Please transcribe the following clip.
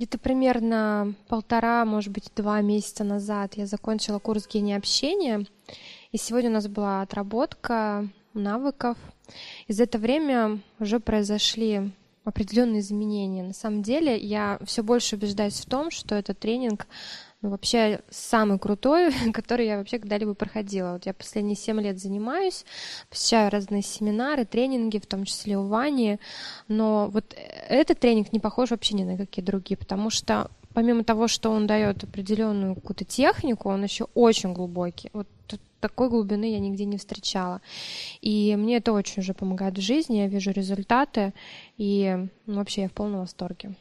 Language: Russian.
Где-то примерно полтора, может быть, два месяца назад я закончила курс гения общения, и сегодня у нас была отработка навыков. И за это время уже произошли определенные изменения. На самом деле я все больше убеждаюсь в том, что этот тренинг вообще самый крутой, который я вообще когда-либо проходила. Вот я последние семь лет занимаюсь, посещаю разные семинары, тренинги, в том числе у Вани, но вот этот тренинг не похож вообще ни на какие другие, потому что помимо того, что он дает определенную какую-то технику, он еще очень глубокий. Вот такой глубины я нигде не встречала. И мне это очень уже помогает в жизни, я вижу результаты, и ну, вообще я в полном восторге.